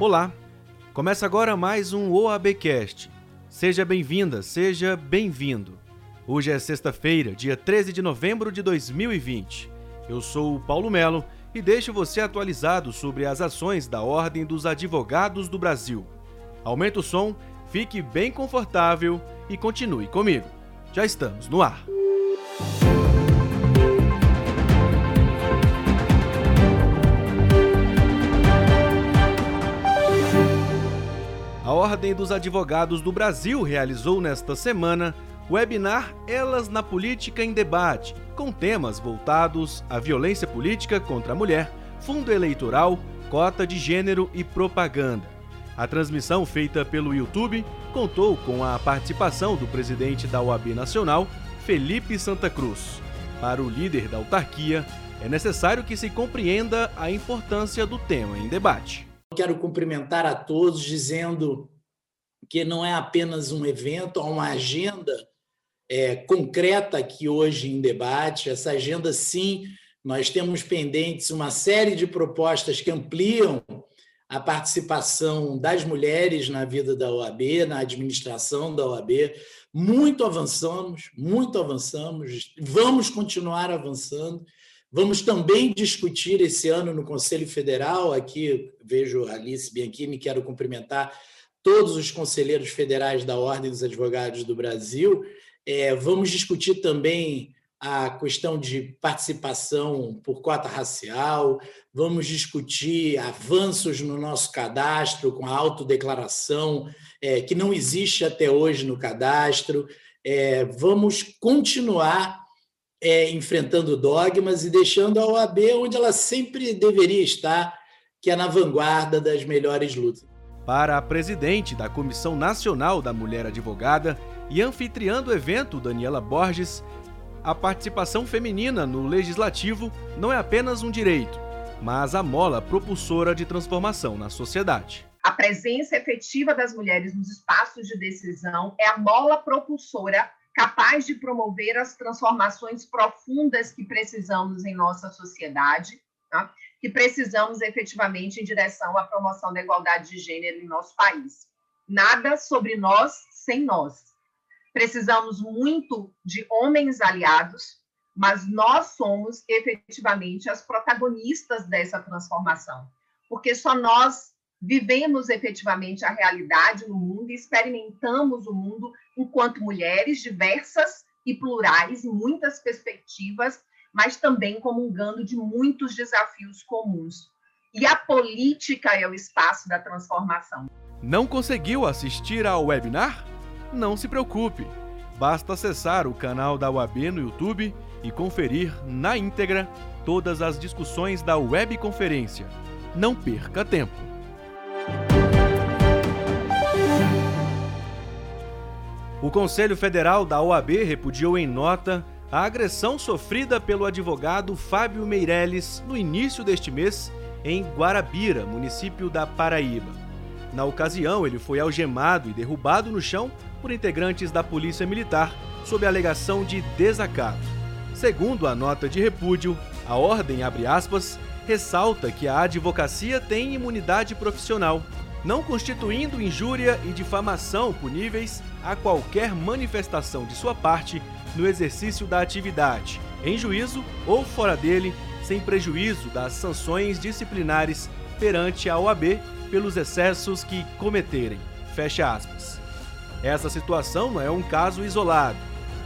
Olá! Começa agora mais um OABcast. Seja bem-vinda, seja bem-vindo. Hoje é sexta-feira, dia 13 de novembro de 2020. Eu sou o Paulo Melo e deixo você atualizado sobre as ações da Ordem dos Advogados do Brasil. Aumente o som, fique bem confortável e continue comigo. Já estamos no ar. Ordem dos Advogados do Brasil realizou nesta semana webinar Elas na Política em Debate, com temas voltados à violência política contra a mulher, fundo eleitoral, cota de gênero e propaganda. A transmissão feita pelo YouTube contou com a participação do presidente da OAB Nacional, Felipe Santa Cruz. Para o líder da autarquia, é necessário que se compreenda a importância do tema em debate. Quero cumprimentar a todos dizendo que não é apenas um evento, há uma agenda é, concreta aqui hoje em debate. Essa agenda, sim, nós temos pendentes uma série de propostas que ampliam a participação das mulheres na vida da OAB, na administração da OAB. Muito avançamos, muito avançamos, vamos continuar avançando. Vamos também discutir esse ano no Conselho Federal, aqui vejo a Alice Bianchini, quero cumprimentar todos os conselheiros federais da Ordem dos Advogados do Brasil. É, vamos discutir também a questão de participação por cota racial, vamos discutir avanços no nosso cadastro com a autodeclaração, é, que não existe até hoje no cadastro. É, vamos continuar é, enfrentando dogmas e deixando a OAB onde ela sempre deveria estar, que é na vanguarda das melhores lutas. Para a presidente da Comissão Nacional da Mulher Advogada e anfitriã do evento, Daniela Borges, a participação feminina no legislativo não é apenas um direito, mas a mola propulsora de transformação na sociedade. A presença efetiva das mulheres nos espaços de decisão é a mola propulsora capaz de promover as transformações profundas que precisamos em nossa sociedade, tá? Que precisamos efetivamente em direção à promoção da igualdade de gênero em nosso país. Nada sobre nós sem nós. Precisamos muito de homens aliados, mas nós somos efetivamente as protagonistas dessa transformação, porque só nós vivemos efetivamente a realidade no mundo e experimentamos o mundo enquanto mulheres diversas e plurais, muitas perspectivas, mas também comungando de muitos desafios comuns. E a política é o espaço da transformação. Não conseguiu assistir ao webinar? Não se preocupe. Basta acessar o canal da UAB no YouTube e conferir na íntegra todas as discussões da webconferência. Não perca tempo. O Conselho Federal da OAB repudiou em nota a agressão sofrida pelo advogado Fábio Meirelles no início deste mês em Guarabira, município da Paraíba. Na ocasião, ele foi algemado e derrubado no chão por integrantes da Polícia Militar sob alegação de desacato. Segundo a nota de repúdio, a ordem, abre aspas, ressalta que a advocacia tem imunidade profissional não constituindo injúria e difamação puníveis a qualquer manifestação de sua parte no exercício da atividade, em juízo ou fora dele, sem prejuízo das sanções disciplinares perante a OAB pelos excessos que cometerem. Fecha aspas. Essa situação não é um caso isolado.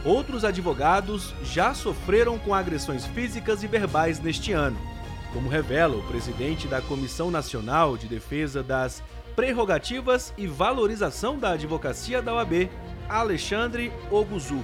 Outros advogados já sofreram com agressões físicas e verbais neste ano, como revela o presidente da Comissão Nacional de Defesa das prerrogativas e valorização da advocacia da OAB, Alexandre Oguzuco.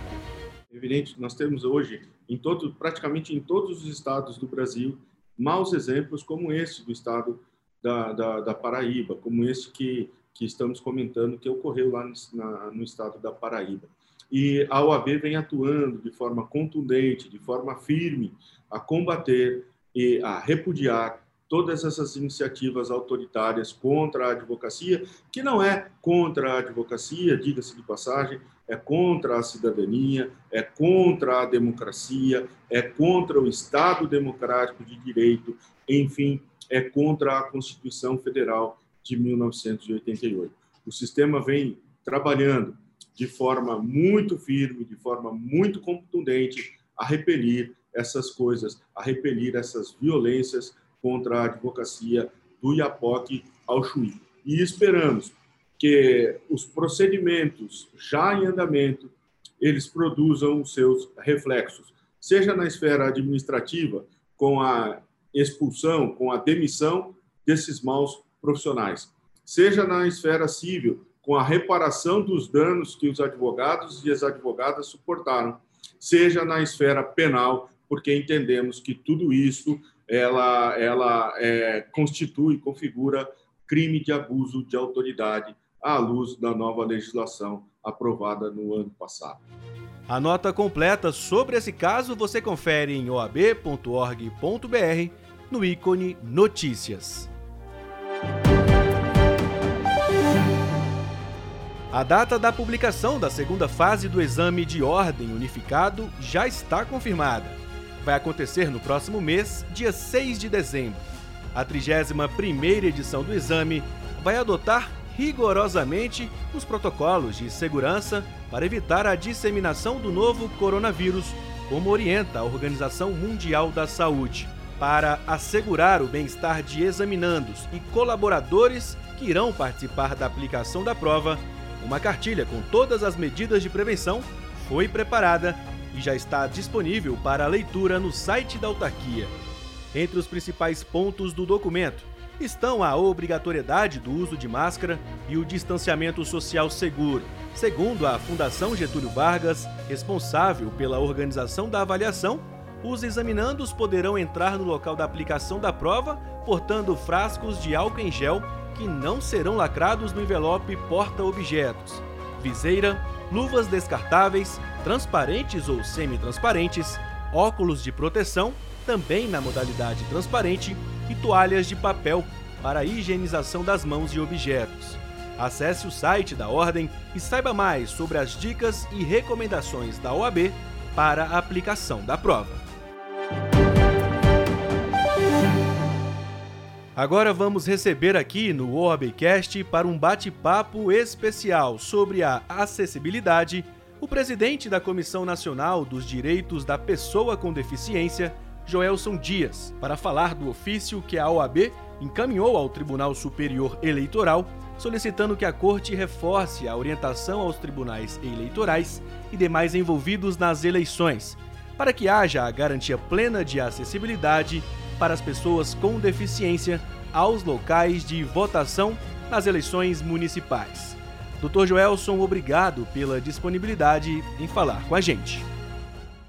Evidente nós temos hoje, em todo, praticamente em todos os estados do Brasil, maus exemplos como esse do estado da, da, da Paraíba, como esse que, que estamos comentando que ocorreu lá no, na, no estado da Paraíba. E a OAB vem atuando de forma contundente, de forma firme, a combater e a repudiar todas essas iniciativas autoritárias contra a advocacia, que não é contra a advocacia, diga-se de passagem, é contra a cidadania, é contra a democracia, é contra o Estado democrático de direito, enfim, é contra a Constituição Federal de 1988. O sistema vem trabalhando de forma muito firme, de forma muito contundente, a repelir essas coisas, a repelir essas violências contra a advocacia do Iapoque ao Chuí. E esperamos que os procedimentos já em andamento eles produzam os seus reflexos, seja na esfera administrativa, com a expulsão, com a demissão desses maus profissionais, seja na esfera civil, com a reparação dos danos que os advogados e as advogadas suportaram, seja na esfera penal, porque entendemos que tudo isso ela, ela é, constitui, configura crime de abuso de autoridade à luz da nova legislação aprovada no ano passado. A nota completa sobre esse caso você confere em oab.org.br no ícone Notícias. A data da publicação da segunda fase do exame de ordem unificado já está confirmada. Vai acontecer no próximo mês, dia 6 de dezembro. A 31ª edição do exame vai adotar rigorosamente os protocolos de segurança para evitar a disseminação do novo coronavírus, como orienta a Organização Mundial da Saúde. Para assegurar o bem-estar de examinandos e colaboradores que irão participar da aplicação da prova, uma cartilha com todas as medidas de prevenção foi preparada e já está disponível para leitura no site da autarquia. Entre os principais pontos do documento estão a obrigatoriedade do uso de máscara e o distanciamento social seguro. Segundo a Fundação Getúlio Vargas, responsável pela organização da avaliação, os examinandos poderão entrar no local da aplicação da prova portando frascos de álcool em gel que não serão lacrados no envelope porta-objetos, viseira, luvas descartáveis, transparentes ou semi-transparentes, óculos de proteção, também na modalidade transparente, e toalhas de papel para a higienização das mãos e objetos. Acesse o site da Ordem e saiba mais sobre as dicas e recomendações da OAB para a aplicação da prova. Agora vamos receber aqui no OABcast para um bate-papo especial sobre a acessibilidade o presidente da Comissão Nacional dos Direitos da Pessoa com Deficiência, Joelson Dias, para falar do ofício que a OAB encaminhou ao Tribunal Superior Eleitoral, solicitando que a Corte reforce a orientação aos tribunais eleitorais e demais envolvidos nas eleições, para que haja a garantia plena de acessibilidade para as pessoas com deficiência aos locais de votação nas eleições municipais. Dr. Joelson, obrigado pela disponibilidade em falar com a gente.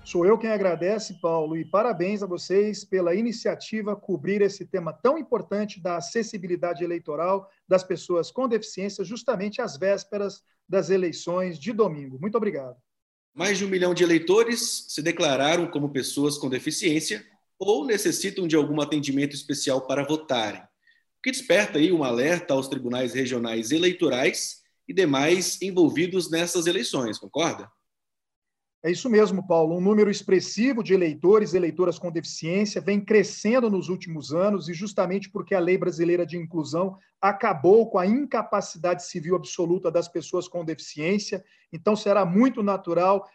Sou eu quem agradece, Paulo, e parabéns a vocês pela iniciativa cobrir esse tema tão importante da acessibilidade eleitoral das pessoas com deficiência, justamente às vésperas das eleições de domingo. Muito obrigado. Mais de um milhão de eleitores se declararam como pessoas com deficiência ou necessitam de algum atendimento especial para votarem, o que desperta aí um alerta aos tribunais regionais eleitorais e demais envolvidos nessas eleições, concorda? É isso mesmo, Paulo. Um número expressivo de eleitores e eleitoras com deficiência vem crescendo nos últimos anos e justamente porque a Lei Brasileira de Inclusão acabou com a incapacidade civil absoluta das pessoas com deficiência. Então, será muito natural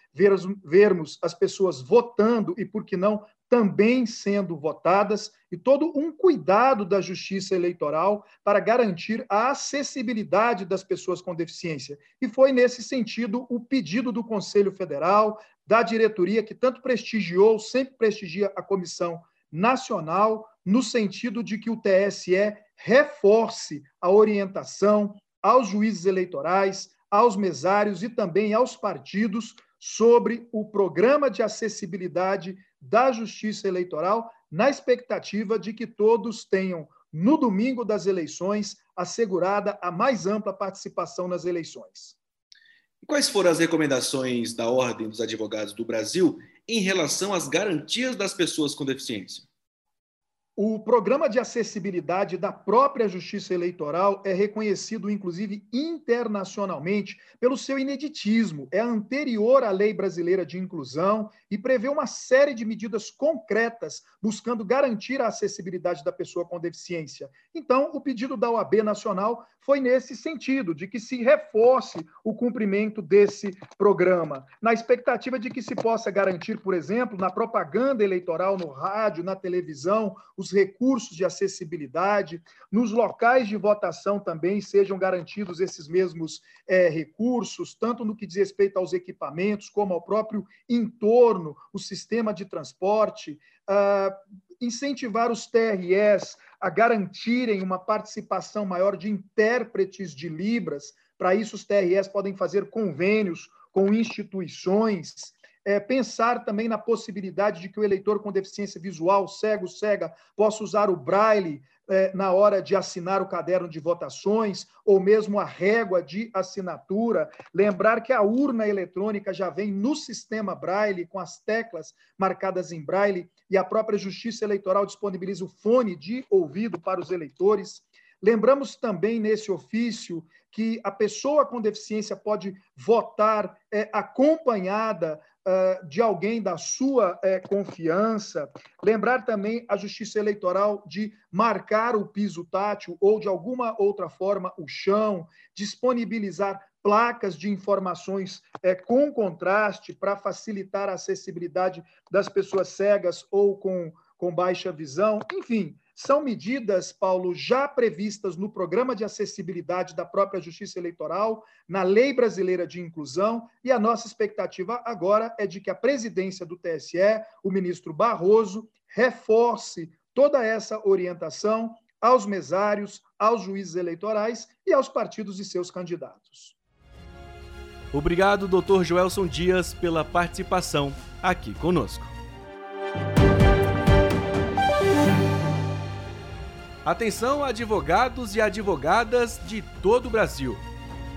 vermos as pessoas votando e, por que não, também sendo votadas, e todo um cuidado da justiça eleitoral para garantir a acessibilidade das pessoas com deficiência. E foi nesse sentido o pedido do Conselho Federal, da diretoria, que tanto prestigiou, sempre prestigia a Comissão Nacional, no sentido de que o TSE reforce a orientação aos juízes eleitorais, aos mesários e também aos partidos sobre o programa de acessibilidade da Justiça Eleitoral, na expectativa de que todos tenham, no domingo das eleições, assegurada a mais ampla participação nas eleições. Quais foram as recomendações da Ordem dos Advogados do Brasil em relação às garantias das pessoas com deficiência? O programa de acessibilidade da própria Justiça Eleitoral é reconhecido, inclusive internacionalmente, pelo seu ineditismo. É anterior à Lei Brasileira de Inclusão e prevê uma série de medidas concretas buscando garantir a acessibilidade da pessoa com deficiência. Então, o pedido da OAB Nacional foi nesse sentido, de que se reforce o cumprimento desse programa, na expectativa de que se possa garantir, por exemplo, na propaganda eleitoral, no rádio, na televisão, os recursos de acessibilidade, nos locais de votação também sejam garantidos esses mesmos é, recursos, tanto no que diz respeito aos equipamentos, como ao próprio entorno, o sistema de transporte, uh, incentivar os TRS a garantirem uma participação maior de intérpretes de Libras. Para isso, os TRS podem fazer convênios com instituições é, pensar também na possibilidade de que o eleitor com deficiência visual, cego, cega, possa usar o braille é, na hora de assinar o caderno de votações, ou mesmo a régua de assinatura. Lembrar que a urna eletrônica já vem no sistema braille, com as teclas marcadas em braille, e a própria Justiça Eleitoral disponibiliza o fone de ouvido para os eleitores. Lembramos também nesse ofício que a pessoa com deficiência pode votar é, acompanhada de alguém da sua é, confiança. Lembrar também a Justiça Eleitoral de marcar o piso tátil ou, de alguma outra forma, o chão, disponibilizar placas de informações é, com contraste para facilitar a acessibilidade das pessoas cegas ou com, com baixa visão. Enfim, são medidas, Paulo, já previstas no programa de acessibilidade da própria Justiça Eleitoral, na Lei Brasileira de Inclusão, e a nossa expectativa agora é de que a presidência do TSE, o ministro Barroso, reforce toda essa orientação aos mesários, aos juízes eleitorais e aos partidos e seus candidatos. Obrigado, doutor Joelson Dias, pela participação aqui conosco. Atenção, advogados e advogadas de todo o Brasil.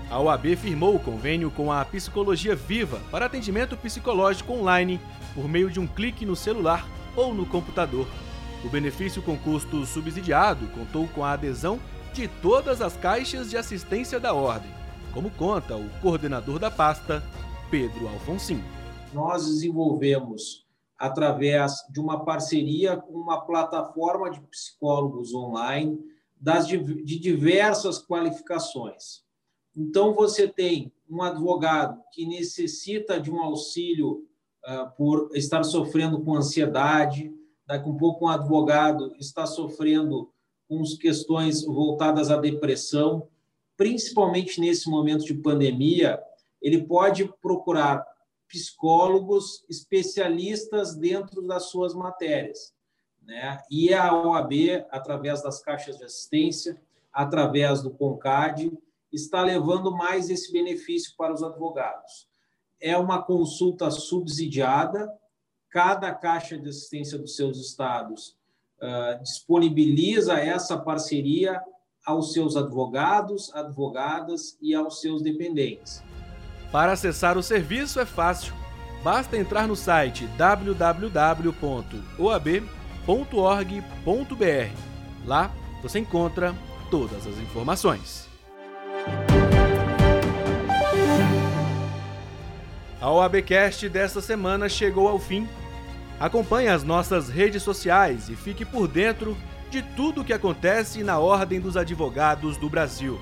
A OAB firmou o convênio com a Psicologia Viva para atendimento psicológico online por meio de um clique no celular ou no computador. O benefício com custo subsidiado contou com a adesão de todas as caixas de assistência da Ordem, como conta o coordenador da pasta, Pedro Alfonsin. Nós desenvolvemos através de uma parceria com uma plataforma de psicólogos online das, de diversas qualificações. Então, você tem um advogado que necessita de um auxílio uh, por estar sofrendo com ansiedade, daqui um pouco um advogado está sofrendo com questões voltadas à depressão, principalmente nesse momento de pandemia, ele pode procurar psicólogos especialistas dentro das suas matérias. Né? E a OAB, através das caixas de assistência, através do CONCAD, está levando mais esse benefício para os advogados. É uma consulta subsidiada, cada caixa de assistência dos seus estados uh, disponibiliza essa parceria aos seus advogados, advogadas e aos seus dependentes. Para acessar o serviço é fácil. Basta entrar no site www.oab.org.br. Lá você encontra todas as informações. A OABcast desta semana chegou ao fim. Acompanhe as nossas redes sociais e fique por dentro de tudo o que acontece na Ordem dos Advogados do Brasil.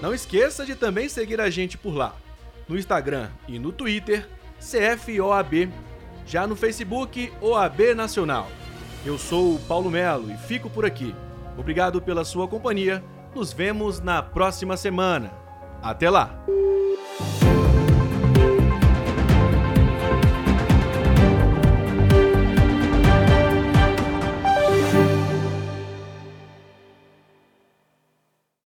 Não esqueça de também seguir a gente por lá no Instagram e no Twitter, CFOAB, já no Facebook, OAB Nacional. Eu sou o Paulo Melo e fico por aqui. Obrigado pela sua companhia. Nos vemos na próxima semana. Até lá!